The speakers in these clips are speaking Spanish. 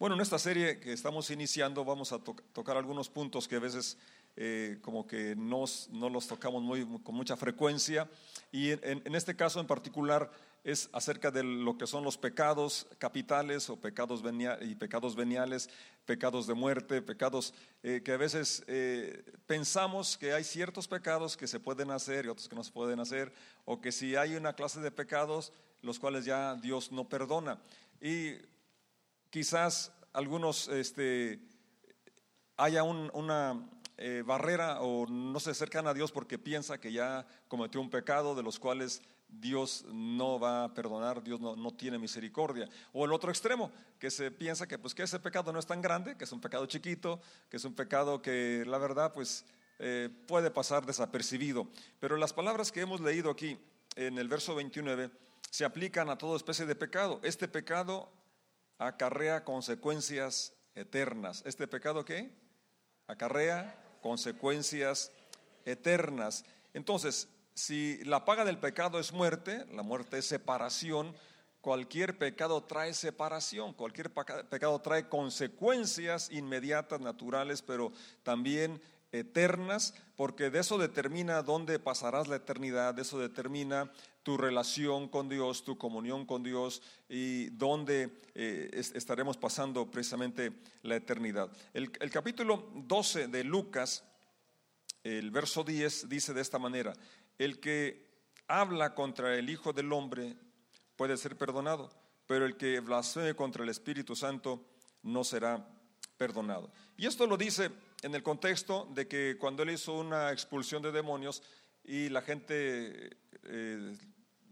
Bueno, en esta serie que estamos iniciando vamos a tocar algunos puntos que a veces eh, como que no los tocamos muy, con mucha frecuencia y en, este caso en particular es acerca de lo que son los pecados capitales o pecados y pecados veniales, pecados de muerte, pecados eh, que a veces eh, pensamos que hay ciertos pecados que se pueden hacer y otros que no se pueden hacer o que si hay una clase de pecados los cuales ya Dios no perdona. Y quizás algunos este, haya una eh, barrera o no se acercan a Dios porque piensa que ya cometió un pecado de los cuales Dios no va a perdonar, Dios no, tiene misericordia. O el otro extremo, que se piensa que, pues, que ese pecado no es tan grande, que es un pecado chiquito, que es un pecado que la verdad pues, eh, puede pasar desapercibido. Pero las palabras que hemos leído aquí en el verso 29 se aplican a toda especie de pecado. Este pecado acarrea consecuencias eternas. ¿Este pecado qué? Acarrea consecuencias eternas. Entonces, si la paga del pecado es muerte, la muerte es separación, cualquier pecado trae separación, cualquier pecado trae consecuencias inmediatas, naturales, pero también eternas, porque de eso determina dónde pasarás la eternidad, de eso determina tu relación con Dios, tu comunión con Dios y dónde eh, estaremos pasando precisamente la eternidad. El, el capítulo 12 de Lucas, el verso 10, dice de esta manera, el que habla contra el Hijo del Hombre puede ser perdonado, pero el que blasfeme contra el Espíritu Santo no será perdonado. Y esto lo dice en el contexto de que cuando él hizo una expulsión de demonios y la gente, eh,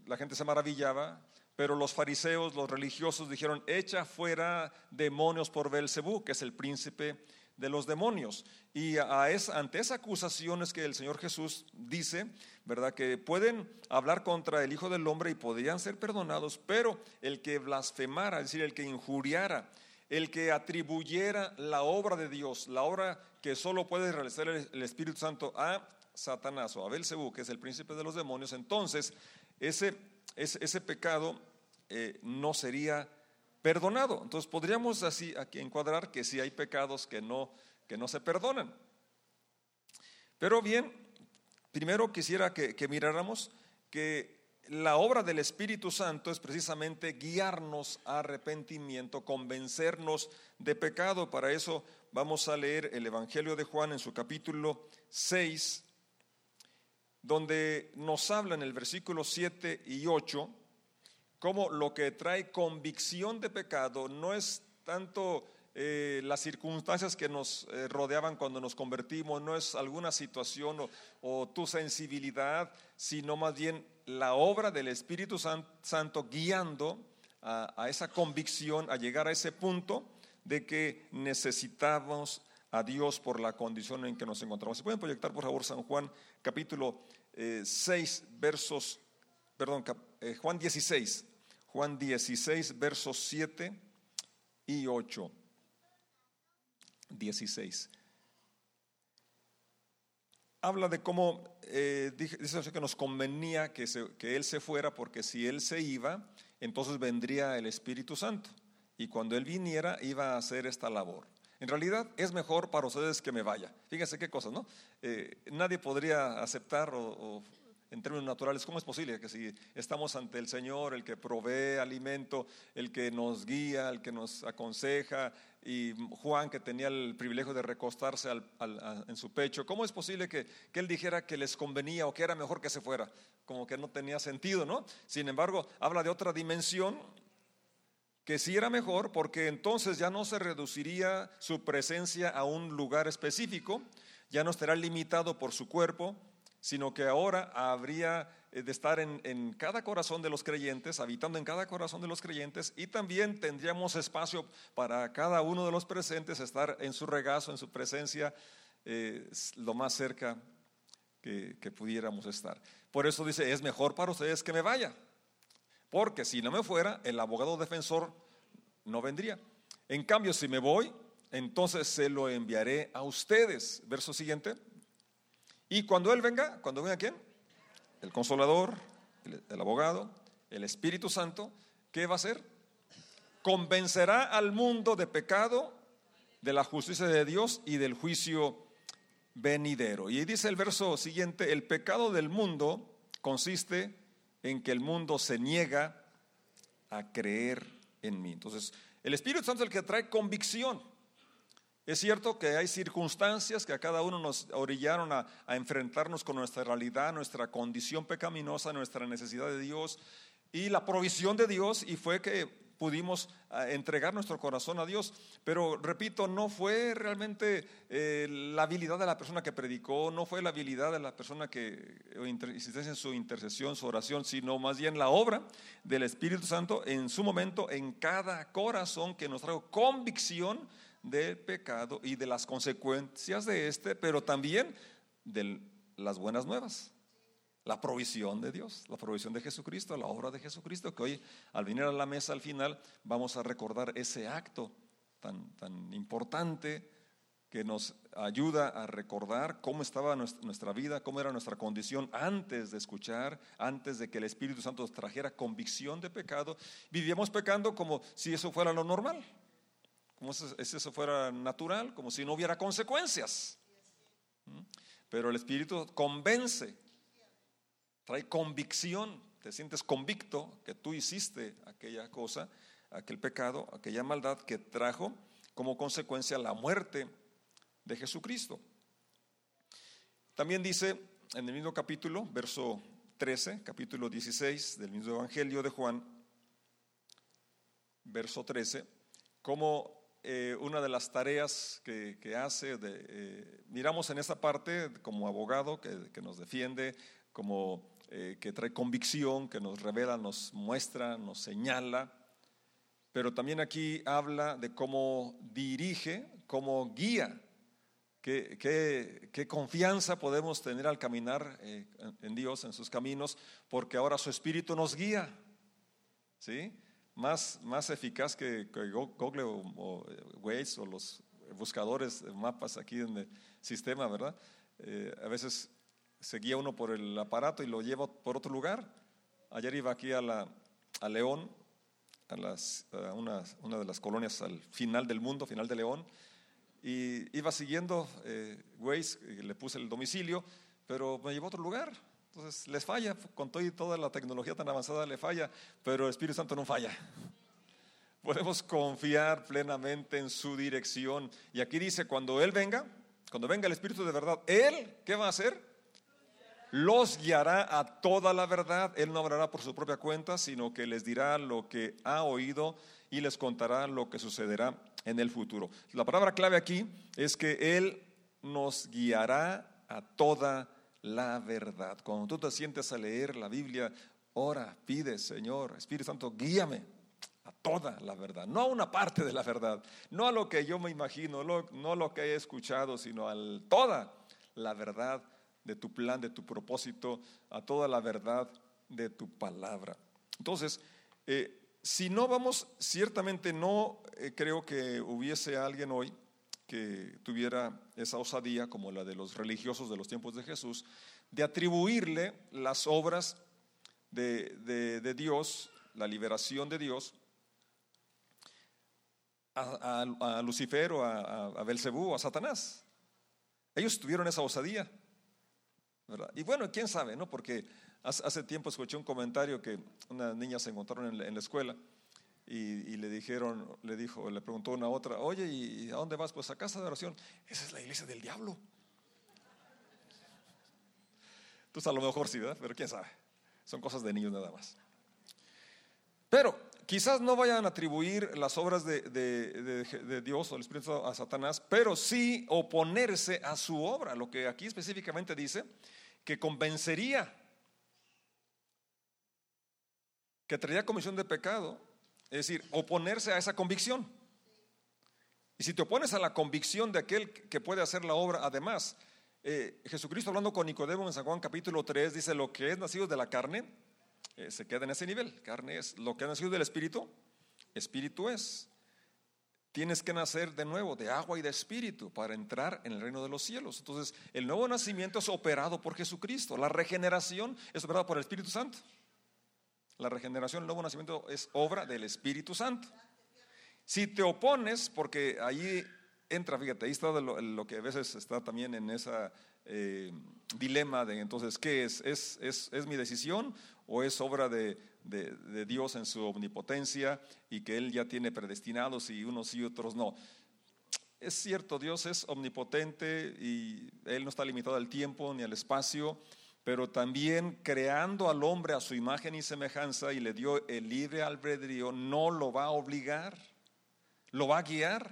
la gente se maravillaba, pero los fariseos, los religiosos dijeron, echa fuera demonios por Belcebú, que es el príncipe de los demonios. Y a ante esas acusaciones que el Señor Jesús dice, ¿verdad? Que pueden hablar contra el Hijo del Hombre y podrían ser perdonados, pero el que blasfemara, es decir, el que injuriara, el que atribuyera la obra de Dios, la obra que solo puede realizar el Espíritu Santo a Satanás o a Belcebú, que es el príncipe de los demonios, entonces ese, ese, pecado eh, no sería perdonado. Entonces podríamos así aquí encuadrar que si hay pecados que no, que no se perdonan. Pero bien, primero quisiera que miráramos que la obra del Espíritu Santo es precisamente guiarnos a arrepentimiento, convencernos de pecado. Para eso vamos a leer el Evangelio de Juan en su capítulo 6, donde nos habla en el versículo 7 y 8 cómo lo que trae convicción de pecado no es tanto eh, las circunstancias que nos eh, rodeaban cuando nos convertimos, no es alguna situación o tu sensibilidad, sino más bien la obra del Espíritu Santo guiando a, esa convicción, a llegar a ese punto de que necesitamos a Dios por la condición en que nos encontramos. ¿Se pueden proyectar, por favor, San Juan, capítulo 6, eh, versos, perdón, eh, Juan 16, Juan 16, versos 7 y 8. 16 habla de cómo, eh, dice que nos convenía que, Él se fuera porque si Él se iba, entonces vendría el Espíritu Santo. Y cuando Él viniera, iba a hacer esta labor. En realidad es mejor para ustedes que me vaya. Fíjense qué cosas, ¿no? Eh, nadie podría aceptar o en términos naturales, ¿cómo es posible que si estamos ante el Señor, el que provee alimento, el que nos guía, el que nos aconseja, y Juan que tenía el privilegio de recostarse en su pecho, ¿cómo es posible que, que, él dijera que les convenía o que era mejor que se fuera? Como que no tenía sentido, ¿no? Sin embargo, habla de otra dimensión que sí era mejor porque entonces ya no se reduciría su presencia a un lugar específico, ya no estará limitado por su cuerpo, sino que ahora habría eh, de estar en, cada corazón de los creyentes, habitando en cada corazón de los creyentes, y también tendríamos espacio para cada uno de los presentes estar en su regazo, en su presencia, eh, lo más cerca que, que pudiéramos estar. Por eso dice, es mejor para ustedes que me vaya, porque si no me fuera, el abogado defensor no vendría. En cambio, si me voy, entonces se lo enviaré a ustedes. Verso siguiente. Y cuando Él venga, cuando venga quién? El consolador, el, abogado, el Espíritu Santo, ¿qué va a hacer? convencerá al mundo de pecado, de la justicia de Dios y del juicio venidero. Y dice el verso siguiente, el pecado del mundo consiste en que el mundo se niega a creer en mí. Entonces, el Espíritu Santo es el que trae convicción. Es cierto que hay circunstancias que a cada uno nos orillaron a, enfrentarnos con nuestra realidad, nuestra condición pecaminosa, nuestra necesidad de Dios y la provisión de Dios y fue que pudimos ah, entregar nuestro corazón a Dios. Pero repito, no fue realmente eh, la habilidad de la persona que predicó, no fue la habilidad de la persona que insistiese en su intercesión, su oración, sino más bien la obra del Espíritu Santo en su momento, en cada corazón que nos trajo convicción del pecado y de las consecuencias de este, pero también de las buenas nuevas. La provisión de Dios, la provisión de Jesucristo, la obra de Jesucristo, que hoy al venir a la mesa al final vamos a recordar ese acto tan, tan importante que nos ayuda a recordar cómo estaba nuestra vida, cómo era nuestra condición antes de escuchar, antes de que el Espíritu Santo trajera convicción de pecado. Vivíamos pecando como si eso fuera lo normal como si eso fuera natural, como si no hubiera consecuencias. ¿Mm? Pero el Espíritu convence, trae convicción, te sientes convicto que tú hiciste aquella cosa, aquel pecado, aquella maldad que trajo como consecuencia la muerte de Jesucristo. También dice en el mismo capítulo, verso 13, capítulo 16 del mismo Evangelio de Juan, verso 13, como eh, una de las tareas que, hace, eh, miramos en esa parte como abogado que, nos defiende, como eh, que trae convicción, que nos revela, nos muestra, nos señala, pero también aquí habla de cómo dirige, cómo guía, qué, qué confianza podemos tener al caminar en Dios, en sus caminos, porque ahora su Espíritu nos guía. ¿Sí? Más, más eficaz que, Google o, eh, Waze o los buscadores de mapas aquí en el sistema, ¿verdad? Eh, a veces se guía uno por el aparato y lo lleva por otro lugar. Ayer iba aquí a, la, a León, a, las, una, una, de las colonias al final del mundo, final de León, y iba siguiendo eh, Waze, le puse el domicilio, pero me llevó a otro lugar. Entonces les falla, con todo y toda la tecnología tan avanzada le falla, pero el Espíritu Santo no falla. Podemos confiar plenamente en su dirección. Y aquí dice, cuando Él venga, cuando venga el Espíritu de verdad, Él, ¿qué va a hacer? Los guiará a toda la verdad. Él no hablará por su propia cuenta, sino que les dirá lo que ha oído y les contará lo que sucederá en el futuro. La palabra clave aquí es que Él nos guiará a toda la verdad. Cuando tú te sientes a leer la Biblia, ora, pide, Señor, Espíritu Santo, guíame a toda la verdad, no a una parte de la verdad, no a lo que yo me imagino, no a lo que he escuchado, sino a toda la verdad de tu plan, de tu propósito, a toda la verdad de tu palabra. Entonces, eh, si no vamos, ciertamente no eh, creo que hubiese alguien hoy que tuviera esa osadía, como la de los religiosos de los tiempos de Jesús, de atribuirle las obras de, Dios, la liberación de Dios, a, Lucifer o a, a Belcebú o a Satanás. Ellos tuvieron esa osadía. Y bueno, quién sabe, ¿no? Porque hace, tiempo escuché un comentario que una niña se encontraron en la escuela y, le dijeron, le dijo, le preguntó una otra, oye, ¿y a dónde vas? Pues a casa de oración. Esa es la iglesia del diablo. Entonces a lo mejor sí, ¿verdad? Pero quién sabe. Son cosas de niños nada más. Pero quizás no vayan a atribuir las obras de, de, Dios o el Espíritu a Satanás, pero sí oponerse a su obra. Lo que aquí específicamente dice, que convencería, que traería comisión de pecado es decir, oponerse a esa convicción. Y si te opones a la convicción de aquel que puede hacer la obra, además, eh, Jesucristo hablando con Nicodemo en San Juan capítulo 3 dice, lo que es nacido de la carne, eh, se queda en ese nivel. Carne es lo que ha nacido del Espíritu, Espíritu es. Tienes que nacer de nuevo de agua y de espíritu para entrar en el reino de los cielos. Entonces, el nuevo nacimiento es operado por Jesucristo. La regeneración es operada por el Espíritu Santo. La regeneración, el nuevo nacimiento es obra del Espíritu Santo. Si te opones, porque ahí entra, fíjate, ahí está lo, que a veces está también en esa eh, dilema de entonces, ¿qué es? ¿Es, es? mi decisión o es obra de, de, Dios en su omnipotencia y que Él ya tiene predestinados y unos y otros no? Es cierto, Dios es omnipotente y Él no está limitado al tiempo ni al espacio, pero también creando al hombre a su imagen y semejanza y le dio el libre albedrío, no lo va a obligar, lo va a guiar,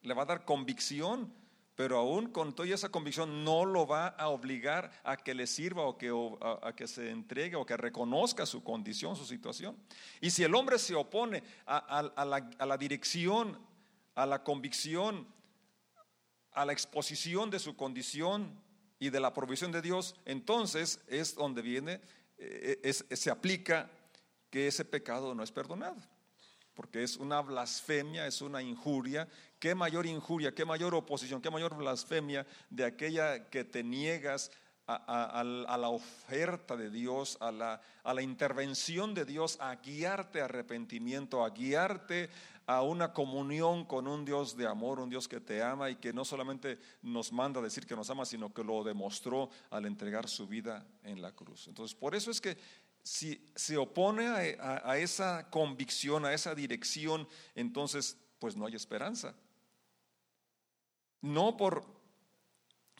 le va a dar convicción, pero aún con toda esa convicción no lo va a obligar a que le sirva o que, a, que se entregue o que reconozca su condición, su situación. Y si el hombre se opone a la dirección, a la convicción, a la exposición de su condición y de la provisión de Dios, entonces es donde viene, eh, se aplica que ese pecado no es perdonado, porque es una blasfemia, es una injuria. ¿Qué mayor injuria, qué mayor oposición, qué mayor blasfemia de aquella que te niegas a, la oferta de Dios, a la, a la intervención de Dios, a guiarte a arrepentimiento, a guiarte a una comunión con un Dios de amor, un Dios que te ama y que no solamente nos manda a decir que nos ama, sino que lo demostró al entregar su vida en la cruz. Entonces, por eso es que si se opone a, esa convicción, a esa dirección, entonces, pues no hay esperanza. No por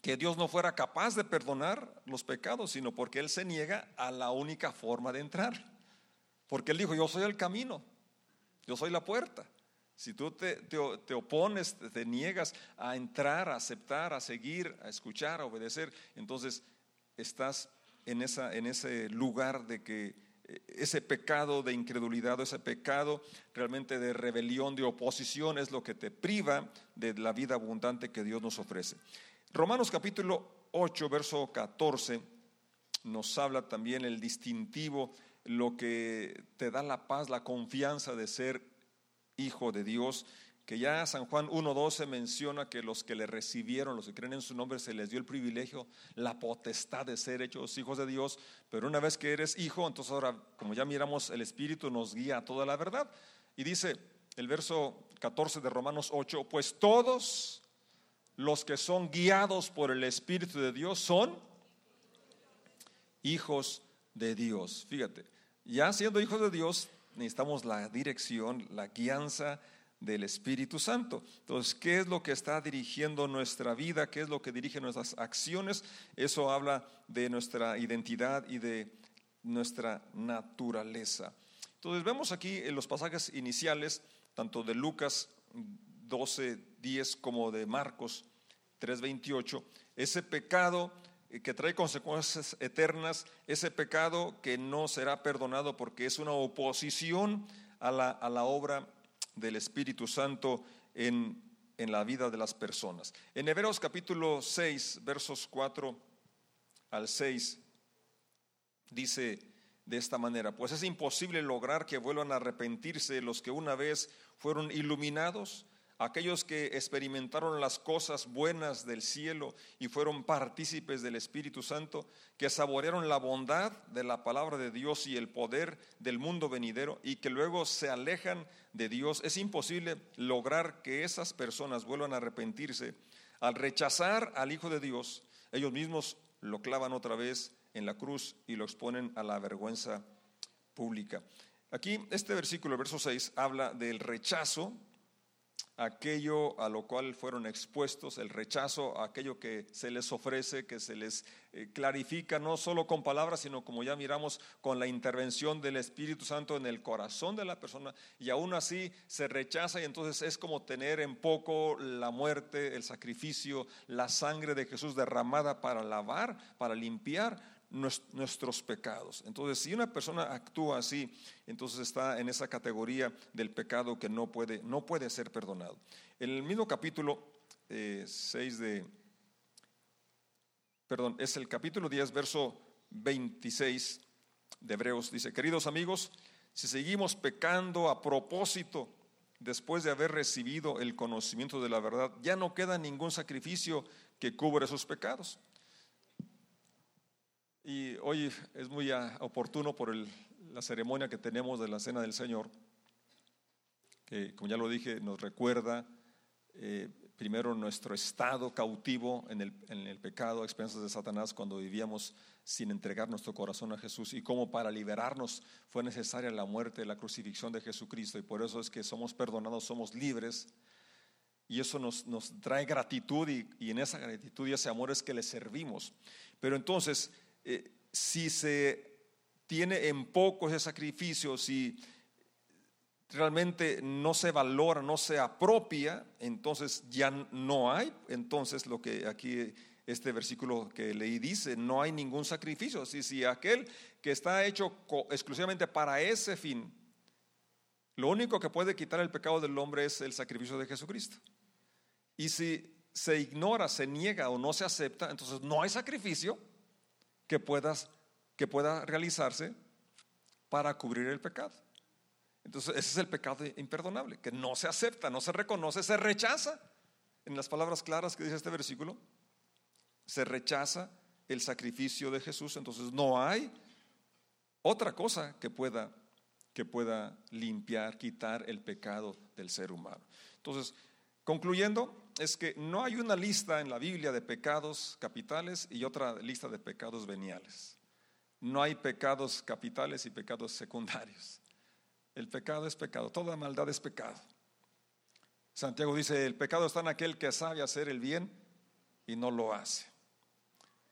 que Dios no fuera capaz de perdonar los pecados, sino porque Él se niega a la única forma de entrar. Porque Él dijo, yo soy el camino, yo soy la puerta. Si tú te, te, opones, te, niegas a entrar, a aceptar, a seguir, a escuchar, a obedecer, entonces estás en, esa, en ese lugar de que eh, ese pecado de incredulidad, ese pecado realmente de rebelión, de oposición, es lo que te priva de la vida abundante que Dios nos ofrece. Romanos capítulo 8, verso 14, nos habla también el distintivo, lo que te da la paz, la confianza de ser Hijo de Dios, que ya San Juan 1.12 menciona que los que le recibieron, los que creen en su nombre, se les dio el privilegio, la potestad de ser hechos hijos de Dios, pero una vez que eres hijo, entonces ahora, como ya miramos, el Espíritu nos guía a toda la verdad. Y dice el verso 14 de Romanos 8, pues todos los que son guiados por el Espíritu de Dios son hijos de Dios. Fíjate, ya siendo hijos de Dios, necesitamos la dirección, la guianza del Espíritu Santo. Entonces, ¿qué es lo que está dirigiendo nuestra vida? ¿Qué es lo que dirige nuestras acciones? Eso habla de nuestra identidad y de nuestra naturaleza. Entonces, vemos aquí en los pasajes iniciales, tanto de Lucas 12, 10 como de Marcos 3, 28, ese pecado que trae consecuencias eternas, ese pecado que no será perdonado porque es una oposición a la, a la obra del Espíritu Santo en, en, la vida de las personas. En Hebreos capítulo 6, versos 4 al 6, dice de esta manera, pues es imposible lograr que vuelvan a arrepentirse los que una vez fueron iluminados aquellos que experimentaron las cosas buenas del cielo y fueron partícipes del Espíritu Santo, que saborearon la bondad de la palabra de Dios y el poder del mundo venidero y que luego se alejan de Dios, es imposible lograr que esas personas vuelvan a arrepentirse. Al rechazar al Hijo de Dios, ellos mismos lo clavan otra vez en la cruz y lo exponen a la vergüenza pública. Aquí este versículo, el verso 6, habla del rechazo aquello a lo cual fueron expuestos, el rechazo, aquello que se les ofrece, que se les eh, clarifica, no solo con palabras, sino como ya miramos, con la intervención del Espíritu Santo en el corazón de la persona, y aún así se rechaza y entonces es como tener en poco la muerte, el sacrificio, la sangre de Jesús derramada para lavar, para limpiar nuestros pecados. Entonces, si una persona actúa así, entonces está en esa categoría del pecado que no puede, no puede ser perdonado. En el mismo capítulo 6 eh, de, perdón, es el capítulo 10, verso 26 de Hebreos, dice, queridos amigos, si seguimos pecando a propósito, después de haber recibido el conocimiento de la verdad, ya no queda ningún sacrificio que cubra esos pecados. Y hoy es muy oportuno por la ceremonia que tenemos de la Cena del Señor, que como ya lo dije, nos recuerda eh, primero nuestro estado cautivo en el, en el pecado a expensas de Satanás cuando vivíamos sin entregar nuestro corazón a Jesús y cómo para liberarnos fue necesaria la muerte, la crucifixión de Jesucristo y por eso es que somos perdonados, somos libres y eso nos, nos trae gratitud y, y, en esa gratitud y ese amor es que le servimos. Pero entonces, eh, si se tiene en poco ese sacrificio, si realmente no se valora, no se apropia, entonces ya no hay. Entonces lo que aquí este versículo que leí dice, no hay ningún sacrificio. Si, si aquel que está hecho exclusivamente para ese fin, lo único que puede quitar el pecado del hombre es el sacrificio de Jesucristo. Y si se ignora, se niega o no se acepta, entonces no hay sacrificio que, puedas, que pueda realizarse para cubrir el pecado. Entonces, ese es el pecado imperdonable, que no se acepta, no se reconoce, se rechaza. En las palabras claras que dice este versículo, se rechaza el sacrificio de Jesús, entonces no hay otra cosa que pueda que pueda limpiar, quitar el pecado del ser humano. Entonces, concluyendo, es que no hay una lista en la Biblia de pecados capitales y otra lista de pecados veniales. No hay pecados capitales y pecados secundarios. El pecado es pecado, toda maldad es pecado. Santiago dice, el pecado está en aquel que sabe hacer el bien y no lo hace.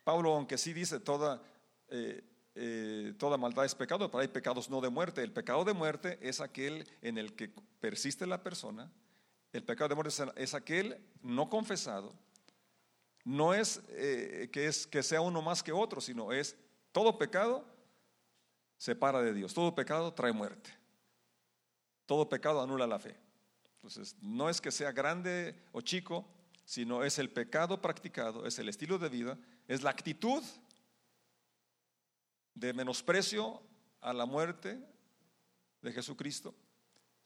Pablo, aunque sí dice toda, eh, eh, toda maldad es pecado, pero hay pecados no de muerte. El pecado de muerte es aquel en el que persiste la persona. El pecado de muerte es, aquel no confesado. No es, eh, que es que sea uno más que otro, sino es todo pecado separa de Dios. Todo pecado trae muerte. Todo pecado anula la fe. Entonces, no es que sea grande o chico, sino es el pecado practicado, es el estilo de vida, es la actitud de menosprecio a la muerte de Jesucristo,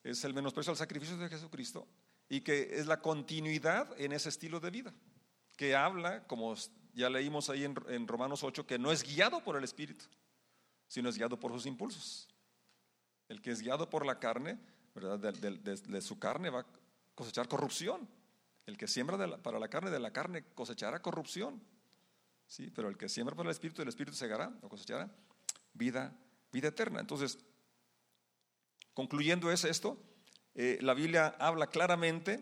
es el menosprecio al sacrificio de Jesucristo y que es la continuidad en ese estilo de vida, que habla, como ya leímos ahí en, Romanos 8, que no es guiado por el Espíritu, sino es guiado por sus impulsos. El que es guiado por la carne, ¿verdad? De, su carne va a cosechar corrupción. El que siembra para la carne, de la carne cosechará corrupción. Sí, pero el que siembra para el Espíritu, el Espíritu segará o cosechará vida, vida eterna. Entonces, concluyendo es esto, eh, la Biblia habla claramente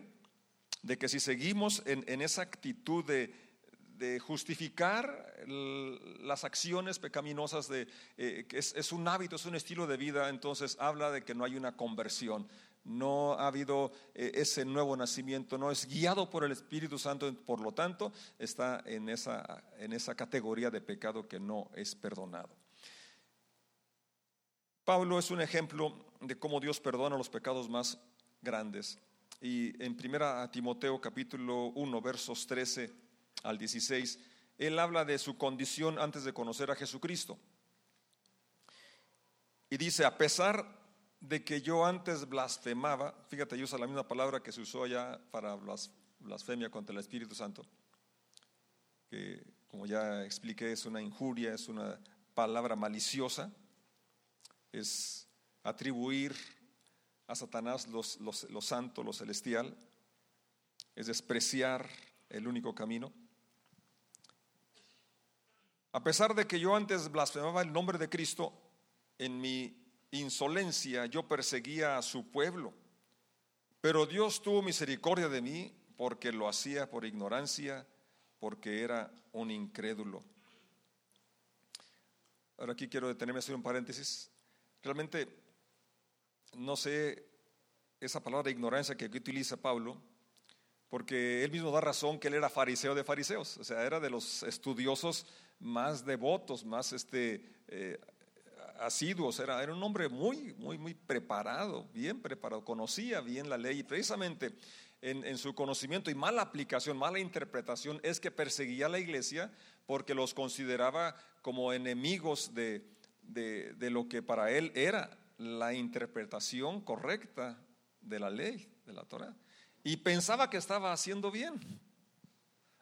de que si seguimos en esa actitud de justificar las acciones pecaminosas, de, eh, que es, un hábito, es un estilo de vida, entonces habla de que no hay una conversión, no ha habido eh, ese nuevo nacimiento, no es guiado por el Espíritu Santo, por lo tanto está en esa, en esa categoría de pecado que no es perdonado. Pablo es un ejemplo de cómo Dios perdona los pecados más grandes. Y en 1 Timoteo capítulo 1, versos 13 al 16, él habla de su condición antes de conocer a Jesucristo. Y dice, a pesar de que yo antes blasfemaba, fíjate, usa la misma palabra que se usó allá para blasfemia contra el Espíritu Santo, que como ya expliqué es una injuria, es una palabra maliciosa, es atribuir a Satanás los, lo santo, lo celestial, es despreciar el único camino. A pesar de que yo antes blasfemaba el nombre de Cristo, en mi insolencia yo perseguía a su pueblo. Pero Dios tuvo misericordia de mí porque lo hacía por ignorancia, porque era un incrédulo. Ahora aquí quiero detenerme hacer un paréntesis. Realmente no sé esa palabra ignorancia que aquí utiliza Pablo, porque él mismo da razón que él era fariseo de fariseos, o sea, era de los estudiosos más devotos, más este, eh, asiduos, era, era un hombre muy, muy, muy preparado, bien preparado, conocía bien la ley y precisamente en, su conocimiento y mala aplicación, mala interpretación es que perseguía a la iglesia porque los consideraba como enemigos de, de lo que para él era la interpretación correcta de la ley, de la Torah. Y pensaba que estaba haciendo bien,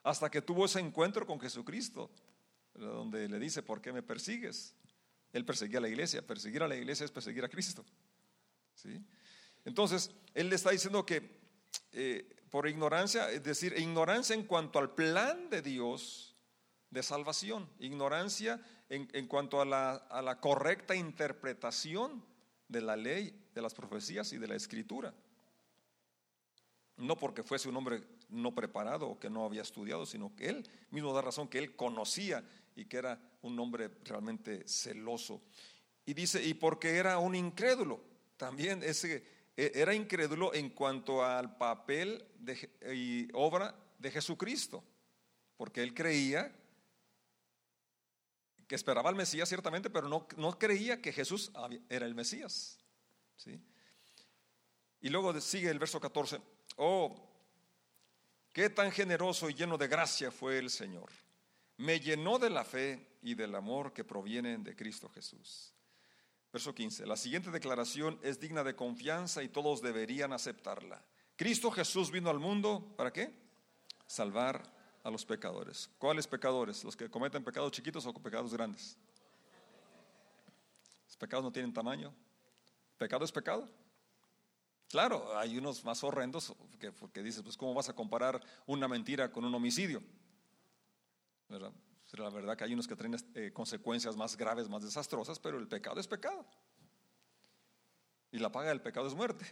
hasta que tuvo ese encuentro con Jesucristo donde le dice, ¿por qué me persigues? Él perseguía a la iglesia, perseguir a la iglesia es perseguir a Cristo. ¿sí? Entonces, él le está diciendo que eh, por ignorancia, es decir, ignorancia en cuanto al plan de Dios de salvación, ignorancia en, cuanto a la, a la correcta interpretación de la ley, de las profecías y de la escritura. No porque fuese un hombre no preparado o que no había estudiado, sino que él mismo da razón que él conocía y que era un hombre realmente celoso. Y dice, y porque era un incrédulo, también ese, e, era incrédulo en cuanto al papel de, y obra de Jesucristo, porque él creía que esperaba al Mesías ciertamente, pero no, no creía que Jesús era el Mesías. ¿sí? Y luego sigue el verso 14, oh, qué tan generoso y lleno de gracia fue el Señor. Me llenó de la fe y del amor que provienen de Cristo Jesús. Verso 15. La siguiente declaración es digna de confianza y todos deberían aceptarla. Cristo Jesús vino al mundo, ¿para qué? Salvar a los pecadores. ¿Cuáles pecadores? ¿Los que cometen pecados chiquitos o pecados grandes? Los pecados no tienen tamaño. ¿Pecado es pecado? Claro, hay unos más horrendos que, porque dices, pues ¿cómo vas a comparar una mentira con un homicidio? ¿Verdad? La verdad que hay unos que traen eh, consecuencias más graves, más desastrosas, pero el pecado es pecado. Y la paga del pecado es muerte.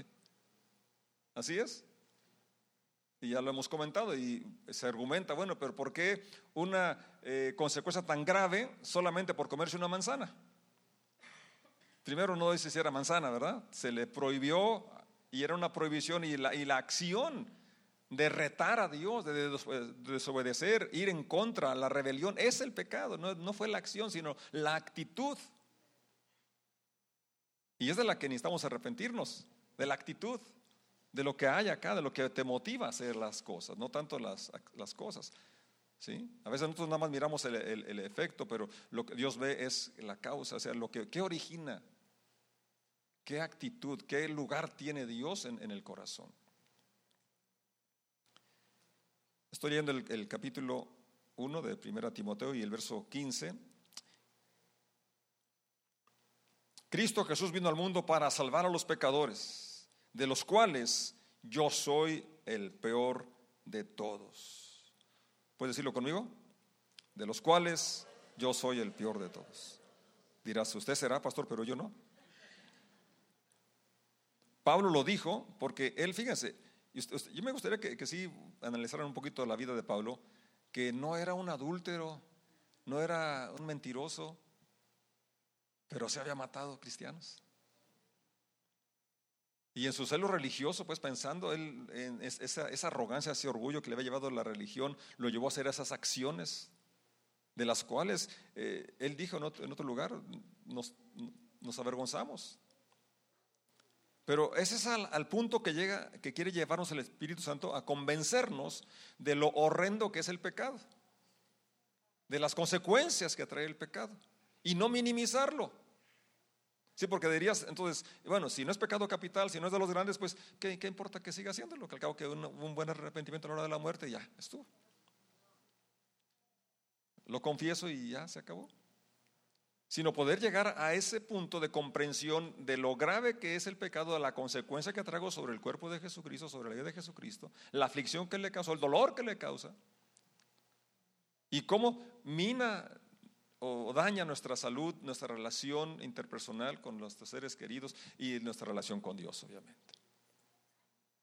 Así es. Y ya lo hemos comentado y se argumenta, bueno, pero ¿por qué una eh, consecuencia tan grave solamente por comerse una manzana? Primero no dice si era manzana, ¿verdad? Se le prohibió y era una prohibición y la, y la acción de retar a Dios, de desobedecer, ir en contra, la rebelión, es el pecado, no, fue la acción, sino la actitud. Y es de la que necesitamos arrepentirnos, de la actitud, de lo que hay acá, de lo que te motiva a hacer las cosas, no tanto las, las cosas. ¿sí? A veces nosotros nada más miramos el, efecto, pero lo que Dios ve es la causa, o sea, lo que ¿qué origina, qué actitud, qué lugar tiene Dios en el corazón. Estoy leyendo el, capítulo 1 de 1 Timoteo y el verso 15. Cristo Jesús vino al mundo para salvar a los pecadores, de los cuales yo soy el peor de todos. ¿Puedes decirlo conmigo? De los cuales yo soy el peor de todos. Dirás, usted será pastor, pero yo no. Pablo lo dijo porque él, fíjense, yo me gustaría que, que sí analizaran un poquito la vida de Pablo, que no era un adúltero, no era un mentiroso, pero se había matado cristianos. Y en su celo religioso, pues pensando en esa, arrogancia, ese orgullo que le había llevado la religión, lo llevó a hacer esas acciones, de las cuales eh, él dijo en otro, lugar, nos, avergonzamos. Pero ese es al, punto que llega, que quiere llevarnos el Espíritu Santo a convencernos de lo horrendo que es el pecado, de las consecuencias que trae el pecado y no minimizarlo. Sí, porque dirías, entonces, bueno, si no es pecado capital, si no es de los grandes, pues, ¿qué, importa que siga haciéndolo? Que al cabo que un, buen arrepentimiento a la hora de la muerte, ya estuvo. Lo confieso y ya se acabó sino poder llegar a ese punto de comprensión de lo grave que es el pecado, de la consecuencia que traigo sobre el cuerpo de Jesucristo, sobre la vida de Jesucristo, la aflicción que le causó, el dolor que le causa, y cómo mina o daña nuestra salud, nuestra relación interpersonal con nuestros seres queridos y nuestra relación con Dios, obviamente.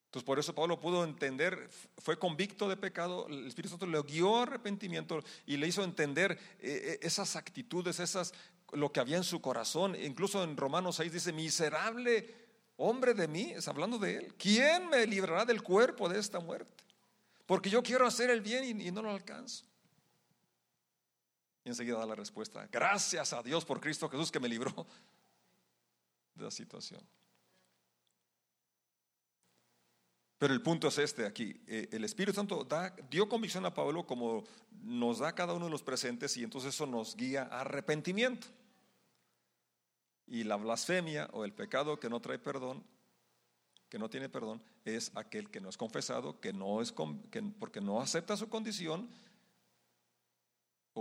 Entonces por eso Pablo pudo entender, fue convicto de pecado, el Espíritu Santo le guió a arrepentimiento y le hizo entender eh, eh, esas actitudes, esas, lo que había en su corazón. Incluso en Romanos 6 dice, miserable hombre de mí, es hablando de él, ¿quién me librará del cuerpo de esta muerte? Porque yo quiero hacer el bien y no lo alcanzo. Enseguida da la respuesta, gracias a Dios por Cristo Jesús que me libró de la situación. Pero el punto es este aquí. Eh, el Espíritu Santo dio convicción a Pablo como nos da cada uno de los presentes y entonces eso nos guía a arrepentimiento. Y la blasfemia o el pecado que no trae perdón, que no tiene perdón, es aquel que no es confesado, que no es porque no acepta su condición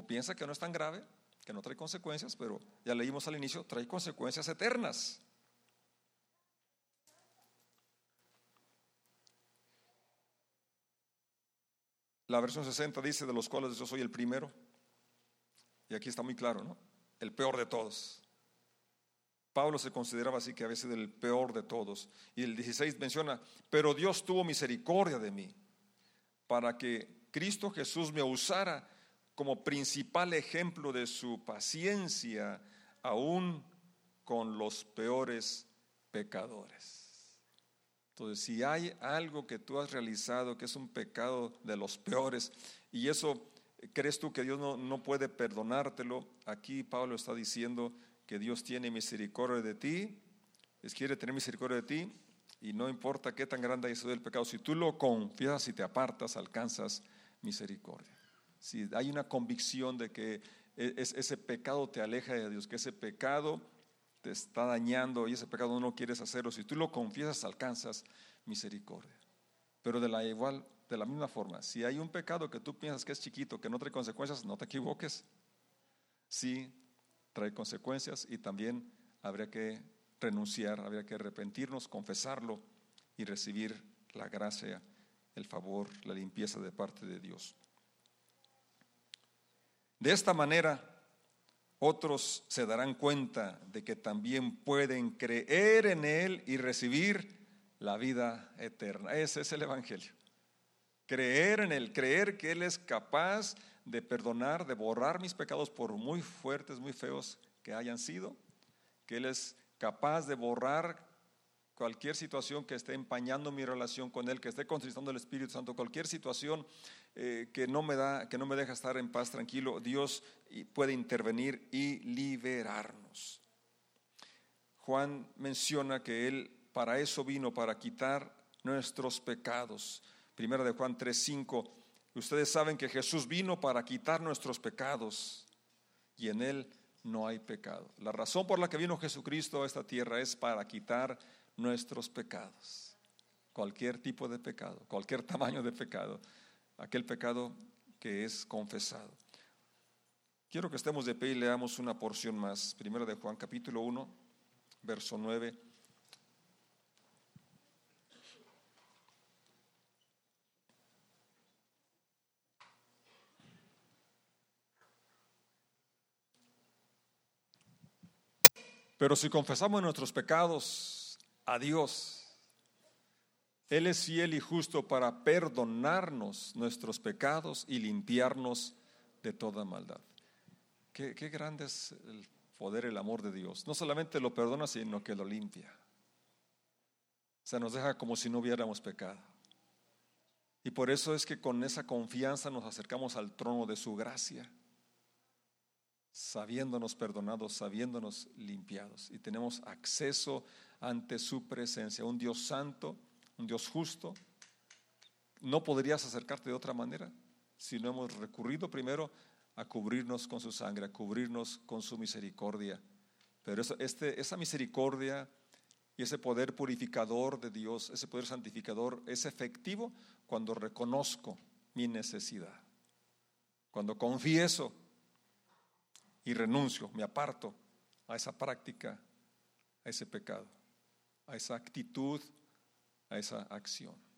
Piensa que no es tan grave, que no trae consecuencias, pero ya leímos al inicio, trae consecuencias eternas. La versión 60 dice, de los cuales yo soy el primero. Y aquí está muy claro, ¿no? El peor de todos. Pablo se consideraba así que a veces el peor de todos. Y el 16 menciona, pero Dios tuvo misericordia de mí para que Cristo Jesús me usara como principal ejemplo de su paciencia, aún con los peores pecadores. Entonces, si hay algo que tú has realizado que es un pecado de los peores, y eso crees tú que Dios no, no puede perdonártelo, aquí Pablo está diciendo que Dios tiene misericordia de ti, es quiere tener misericordia de ti, y no importa qué tan grande haya sido el pecado, si tú lo confiesas y te apartas, alcanzas misericordia. Si hay una convicción de que e, ese pecado te aleja de Dios, que ese pecado te está dañando y ese pecado no quieres hacerlo, si tú lo confiesas, alcanzas misericordia. Pero de la igual, de la misma forma, si hay un pecado que tú piensas que es chiquito, que no trae consecuencias, no te equivoques. Sí, trae consecuencias y también habría que renunciar, habría que arrepentirnos, confesarlo y recibir la gracia el favor, la limpieza de parte de Dios. De esta manera, otros se darán cuenta de que también pueden creer en Él y recibir la vida eterna. Ese es el Evangelio. Creer en Él, creer que Él es capaz de perdonar, de borrar mis pecados por muy fuertes, muy feos que hayan sido, que Él es capaz de borrar cualquier situación que esté empañando mi relación con Él, que esté contristando el Espíritu Santo, cualquier situación eh, que, no me da, que no me deja estar en paz tranquilo, Dios puede intervenir y liberarnos. Juan menciona que Él para eso vino, para quitar nuestros pecados. Primera de Juan 3:5. Ustedes saben que Jesús vino para quitar nuestros pecados y en Él no hay pecado. La razón por la que vino Jesucristo a esta tierra es para quitar nuestros pecados. Cualquier tipo de pecado, cualquier tamaño de pecado, aquel pecado que es confesado. Quiero que estemos de pie y leamos una porción más. Primero de Juan capítulo 1, verso 9. Pero si confesamos nuestros pecados, a Dios. Él es fiel y justo para perdonarnos nuestros pecados y limpiarnos de toda maldad. Qué, grande es el poder, el amor de Dios. No solamente lo perdona, sino que lo limpia. Se nos deja como si no hubiéramos pecado. Y por eso es que con esa confianza nos acercamos al trono de su gracia, sabiéndonos perdonados, sabiéndonos limpiados. Y tenemos acceso ante su presencia. Un Dios santo, un Dios justo. No podrías acercarte de otra manera si no hemos recurrido primero a cubrirnos con su sangre, a cubrirnos con su misericordia. Pero este, esa misericordia y ese poder purificador de Dios, ese poder santificador, es efectivo cuando reconozco mi necesidad. Cuando confieso y renuncio, me aparto a esa práctica, a ese pecado a esa actitud, a esa acción.